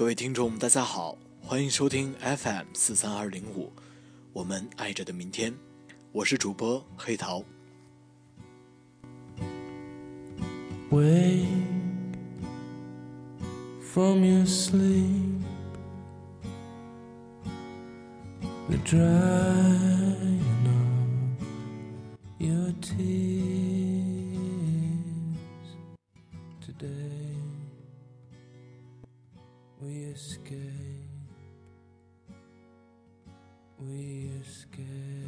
各位听众，大家好，欢迎收听 FM 四三二零五，我们爱着的明天，我是主播黑桃。We escape. We escape.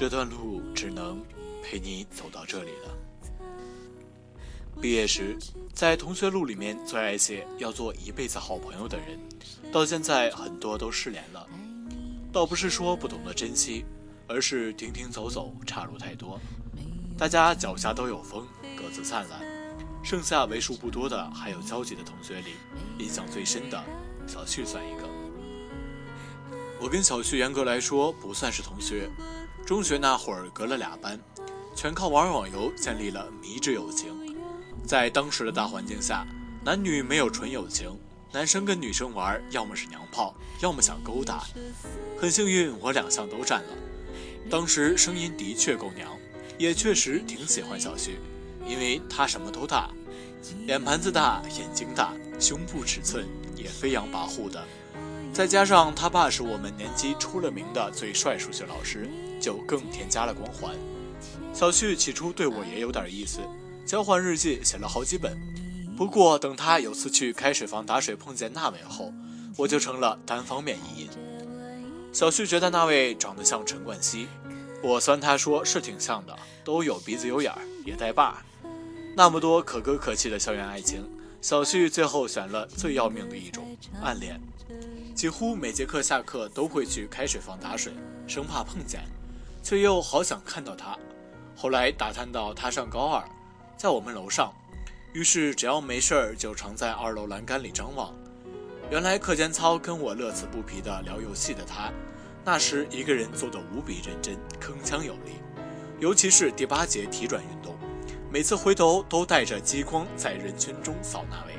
这段路只能陪你走到这里了。毕业时，在同学录里面最爱写要做一辈子好朋友的人，到现在很多都失联了。倒不是说不懂得珍惜，而是停停走走，岔路太多。大家脚下都有风，各自灿烂。剩下为数不多的还有交集的同学里，印象最深的，小旭算一个。我跟小旭严格来说不算是同学。中学那会儿隔了俩班，全靠玩网游建立了迷之友情。在当时的大环境下，男女没有纯友情，男生跟女生玩，要么是娘炮，要么想勾搭。很幸运，我两项都占了。当时声音的确够娘，也确实挺喜欢小旭，因为他什么都大，脸盘子大，眼睛大，胸部尺寸也飞扬跋扈的。再加上他爸是我们年级出了名的最帅数学老师。就更添加了光环。小旭起初对我也有点意思，交换日记写了好几本。不过等他有次去开水房打水碰见那位后，我就成了单方面意淫。小旭觉得那位长得像陈冠希，我酸他说是挺像的，都有鼻子有眼儿，也带把。那么多可歌可泣的校园爱情，小旭最后选了最要命的一种暗恋。几乎每节课下课都会去开水房打水，生怕碰见。却又好想看到他。后来打探到他上高二，在我们楼上，于是只要没事儿就常在二楼栏杆里张望。原来课间操跟我乐此不疲地聊游戏的他，那时一个人做得无比认真，铿锵有力。尤其是第八节体转运动，每次回头都带着激光在人群中扫那位。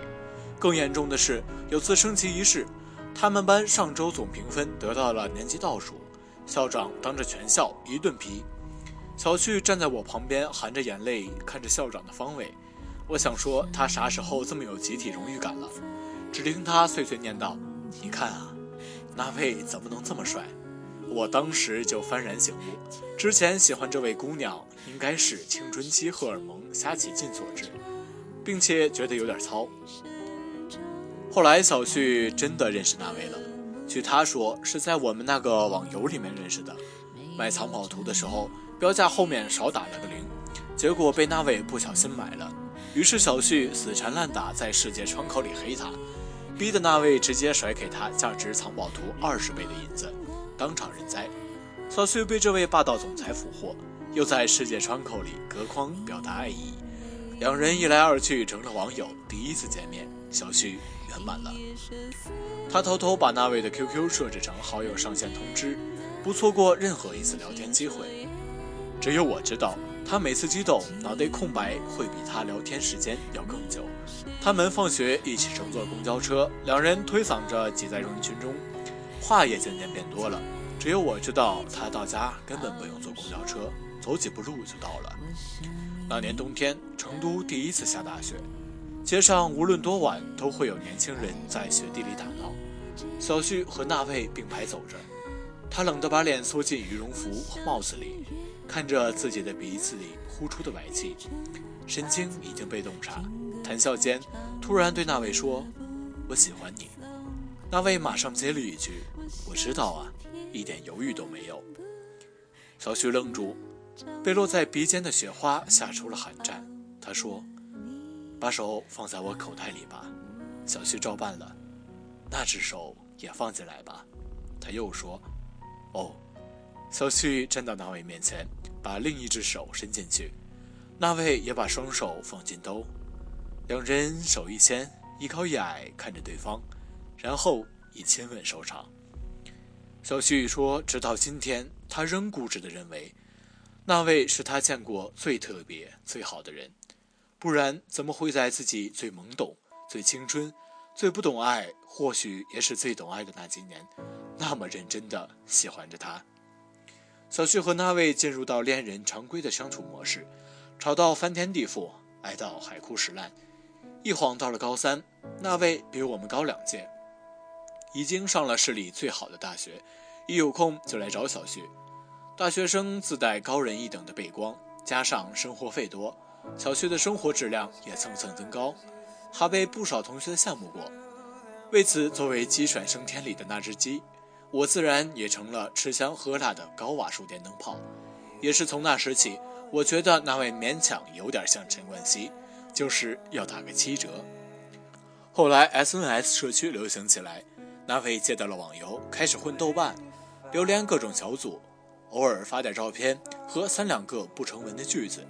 更严重的是，有次升旗仪式，他们班上周总评分得到了年级倒数。校长当着全校一顿批，小旭站在我旁边，含着眼泪看着校长的方位。我想说他啥时候这么有集体荣誉感了？只听他碎碎念道：“你看啊，那位怎么能这么帅？”我当时就幡然醒悟，之前喜欢这位姑娘应该是青春期荷尔蒙瞎起劲所致，并且觉得有点糙。后来小旭真的认识那位了。据他说，是在我们那个网游里面认识的。买藏宝图的时候，标价后面少打了个零，结果被那位不小心买了。于是小旭死缠烂打，在世界窗口里黑他，逼的那位直接甩给他价值藏宝图二十倍的银子，当场认栽。小旭被这位霸道总裁俘获，又在世界窗口里隔框表达爱意，两人一来二去成了网友。第一次见面，小旭。满了，他偷偷把那位的 QQ 设置成好友上线通知，不错过任何一次聊天机会。只有我知道，他每次激动，脑袋空白会比他聊天时间要更久。他们放学一起乘坐公交车，两人推搡着挤在人群中，话也渐渐变多了。只有我知道，他到家根本不用坐公交车，走几步路就到了。那年冬天，成都第一次下大雪。街上无论多晚，都会有年轻人在雪地里打闹。小旭和那位并排走着，他冷得把脸缩进羽绒服和帽子里，看着自己的鼻子里呼出的白气，神经已经被冻傻。谈笑间，突然对那位说：“我喜欢你。”那位马上接了一句：“我知道啊。”一点犹豫都没有。小旭愣住，被落在鼻尖的雪花吓出了寒战。他说。把手放在我口袋里吧，小旭照办了。那只手也放进来吧。他又说：“哦，小旭站到那位面前，把另一只手伸进去，那位也把双手放进兜，两人手一牵，一高一矮看着对方，然后以亲吻收场。小旭说：“直到今天，他仍固执地认为，那位是他见过最特别、最好的人，不然怎么会在自己最懵懂、最青春、最不懂爱，或许也是最懂爱的那几年。”那么认真的喜欢着他，小旭和那位进入到恋人常规的相处模式，吵到翻天地覆，爱到海枯石烂。一晃到了高三，那位比我们高两届，已经上了市里最好的大学，一有空就来找小旭。大学生自带高人一等的背光，加上生活费多，小旭的生活质量也蹭蹭增高，还被不少同学羡慕过。为此，作为鸡犬升天里的那只鸡。我自然也成了吃香喝辣的高瓦数电灯泡，也是从那时起，我觉得那位勉强有点像陈冠希，就是要打个七折。后来 SNS 社区流行起来，那位戒掉了网游，开始混豆瓣，流连各种小组，偶尔发点照片和三两个不成文的句子，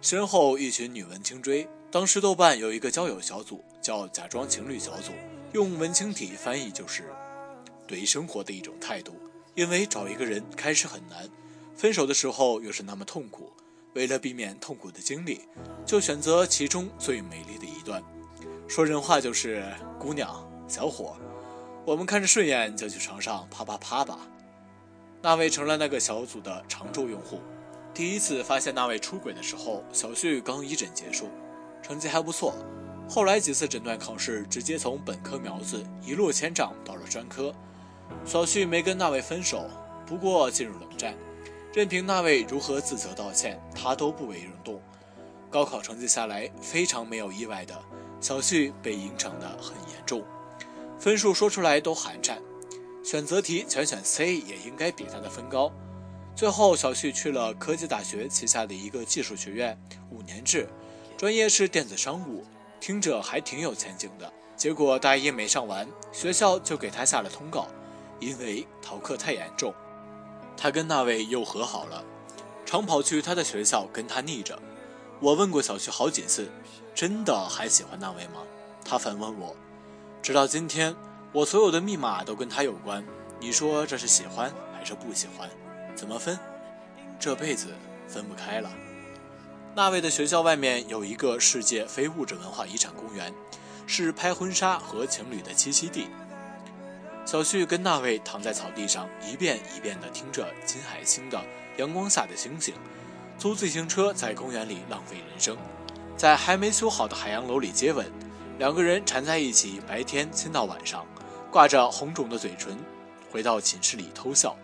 身后一群女文青追。当时豆瓣有一个交友小组叫“假装情侣小组”，用文青体翻译就是。对生活的一种态度，因为找一个人开始很难，分手的时候又是那么痛苦，为了避免痛苦的经历，就选择其中最美丽的一段。说人话就是姑娘、小伙，我们看着顺眼就去床上啪啪啪吧。那位成了那个小组的常驻用户。第一次发现那位出轨的时候，小旭刚一诊结束，成绩还不错。后来几次诊断考试，直接从本科苗子一落千丈到了专科。小旭没跟那位分手，不过进入冷战，任凭那位如何自责道歉，他都不为人动。高考成绩下来，非常没有意外的，小旭被影响的很严重，分数说出来都寒颤。选择题全选 C 也应该比他的分高。最后，小旭去了科技大学旗下的一个技术学院，五年制，专业是电子商务，听着还挺有前景的。结果大一没上完，学校就给他下了通告。因为逃课太严重，他跟那位又和好了，常跑去他的学校跟他腻着。我问过小旭好几次，真的还喜欢那位吗？他反问我。直到今天，我所有的密码都跟他有关。你说这是喜欢还是不喜欢？怎么分？这辈子分不开了。那位的学校外面有一个世界非物质文化遗产公园，是拍婚纱和情侣的栖息地。小旭跟那位躺在草地上，一遍一遍地听着金海星的《阳光下的星星》，租自行车在公园里浪费人生，在还没修好的海洋楼里接吻，两个人缠在一起，白天亲到晚上，挂着红肿的嘴唇，回到寝室里偷笑。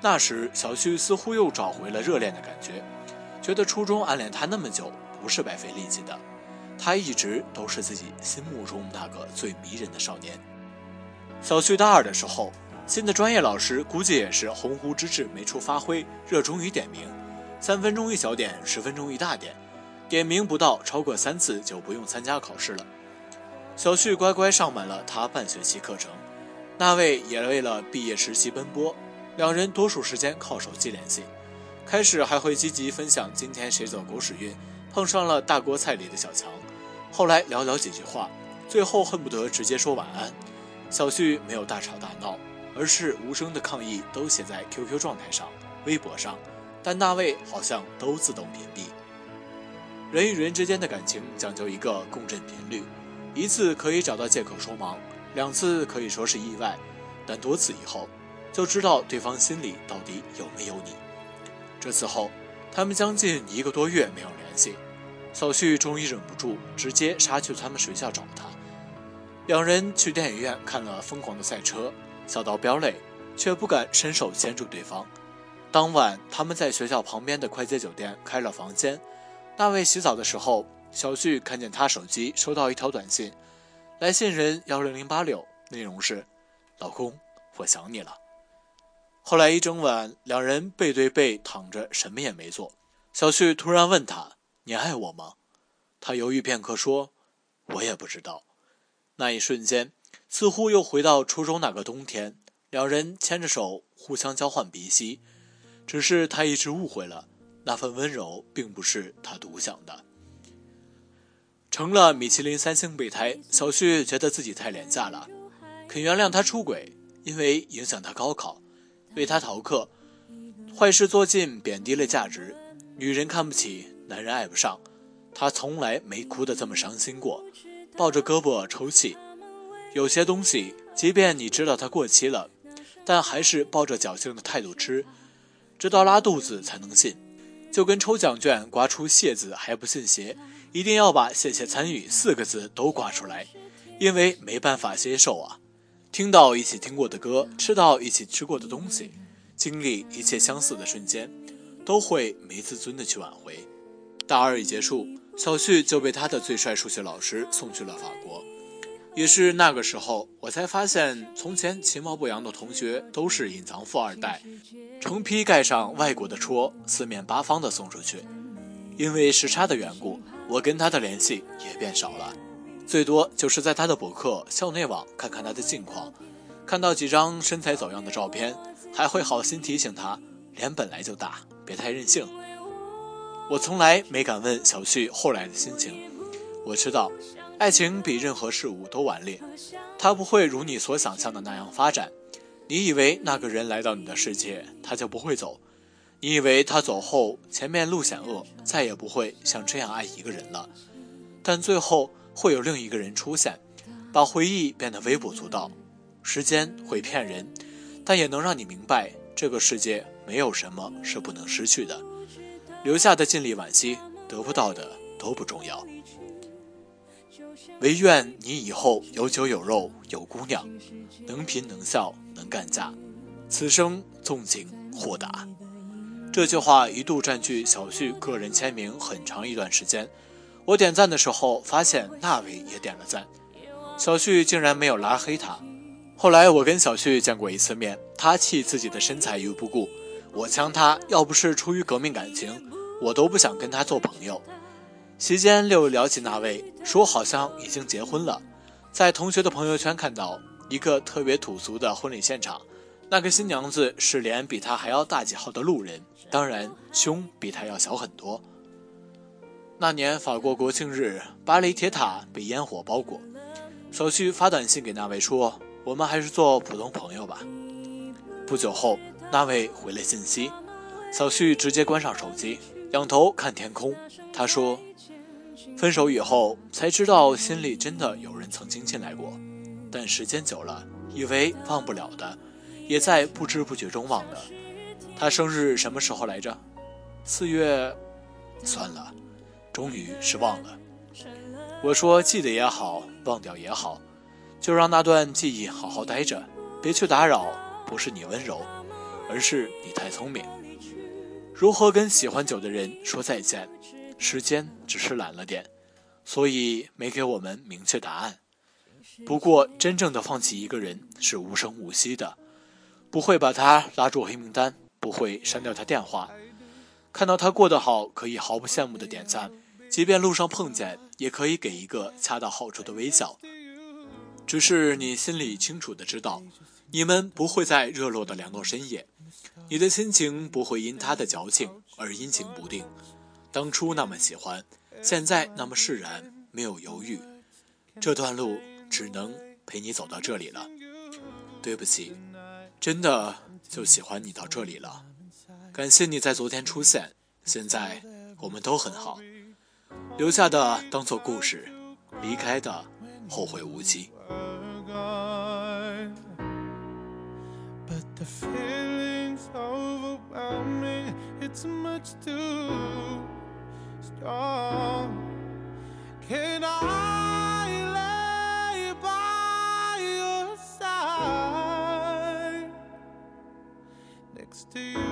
那时，小旭似乎又找回了热恋的感觉，觉得初中暗恋他那么久不是白费力气的，他一直都是自己心目中那个最迷人的少年。小旭大二的时候，新的专业老师估计也是鸿鹄之志没处发挥，热衷于点名，三分钟一小点，十分钟一大点，点名不到超过三次就不用参加考试了。小旭乖乖上满了他半学期课程，那位也为了毕业实习奔波，两人多数时间靠手机联系，开始还会积极分享今天谁走狗屎运，碰上了大锅菜里的小强，后来寥寥几句话，最后恨不得直接说晚安。小旭没有大吵大闹，而是无声的抗议都写在 QQ 状态上、微博上，但那位好像都自动屏蔽。人与人之间的感情讲究一个共振频率，一次可以找到借口说忙，两次可以说是意外，但多次以后，就知道对方心里到底有没有你。这次后，他们将近一个多月没有联系，小旭终于忍不住，直接杀去他们学校找他。两人去电影院看了《疯狂的赛车》，笑到飙泪，却不敢伸手牵住对方。当晚，他们在学校旁边的快捷酒店开了房间。大卫洗澡的时候，小旭看见他手机收到一条短信，来信人幺零零八六，内容是：“老公，我想你了。”后来一整晚，两人背对背躺着，什么也没做。小旭突然问他：“你爱我吗？”他犹豫片刻说：“我也不知道。”那一瞬间，似乎又回到初中那个冬天，两人牵着手，互相交换鼻息，只是他一直误会了，那份温柔并不是他独享的。成了米其林三星备胎，小旭觉得自己太廉价了，肯原谅他出轨，因为影响他高考，为他逃课，坏事做尽，贬低了价值，女人看不起，男人爱不上，他从来没哭得这么伤心过，抱着胳膊抽泣。有些东西，即便你知道它过期了，但还是抱着侥幸的态度吃，直到拉肚子才能信。就跟抽奖券刮出“谢”字还不信邪，一定要把“谢谢参与”四个字都刮出来，因为没办法接受啊。听到一起听过的歌，吃到一起吃过的东西，经历一切相似的瞬间，都会没自尊的去挽回。大二一结束，小旭就被他的最帅数学老师送去了法国。也是那个时候，我才发现，从前其貌不扬的同学都是隐藏富二代，成批盖上外国的戳，四面八方的送出去。因为时差的缘故，我跟他的联系也变少了，最多就是在他的博客、校内网看看他的近况，看到几张身材走样的照片，还会好心提醒他，脸本来就大，别太任性。我从来没敢问小旭后来的心情，我知道。爱情比任何事物都顽劣，它不会如你所想象的那样发展。你以为那个人来到你的世界，他就不会走；你以为他走后前面路险恶，再也不会像这样爱一个人了。但最后会有另一个人出现，把回忆变得微不足道。时间会骗人，但也能让你明白，这个世界没有什么是不能失去的。留下的尽力惋惜，得不到的都不重要。唯愿你以后有酒有肉有姑娘，能贫能笑能干架，此生纵情豁达。这句话一度占据小旭个人签名很长一段时间。我点赞的时候，发现那位也点了赞，小旭竟然没有拉黑他。后来我跟小旭见过一次面，他弃自己的身材于不顾，我呛他，要不是出于革命感情，我都不想跟他做朋友。席间又聊起那位，说好像已经结婚了。在同学的朋友圈看到一个特别土俗的婚礼现场，那个新娘子是脸比他还要大几号的路人，当然胸比他要小很多。那年法国国庆日，巴黎铁塔被烟火包裹。小旭发短信给那位说：“我们还是做普通朋友吧。”不久后，那位回了信息，小旭直接关上手机，仰头看天空。他说。分手以后才知道，心里真的有人曾经进来过，但时间久了，以为忘不了的，也在不知不觉中忘了。他生日什么时候来着？四月，算了，终于是忘了。我说记得也好，忘掉也好，就让那段记忆好好待着，别去打扰。不是你温柔，而是你太聪明。如何跟喜欢久的人说再见？时间只是懒了点，所以没给我们明确答案。不过，真正的放弃一个人是无声无息的，不会把他拉入黑名单，不会删掉他电话。看到他过得好，可以毫不羡慕的点赞，即便路上碰见，也可以给一个恰到好处的微笑。只是你心里清楚的知道，你们不会在热络的两个深夜，你的心情不会因他的矫情而阴晴不定。当初那么喜欢，现在那么释然，没有犹豫，这段路只能陪你走到这里了。对不起，真的就喜欢你到这里了。感谢你在昨天出现，现在我们都很好。留下的当做故事，离开的后会无期。To you?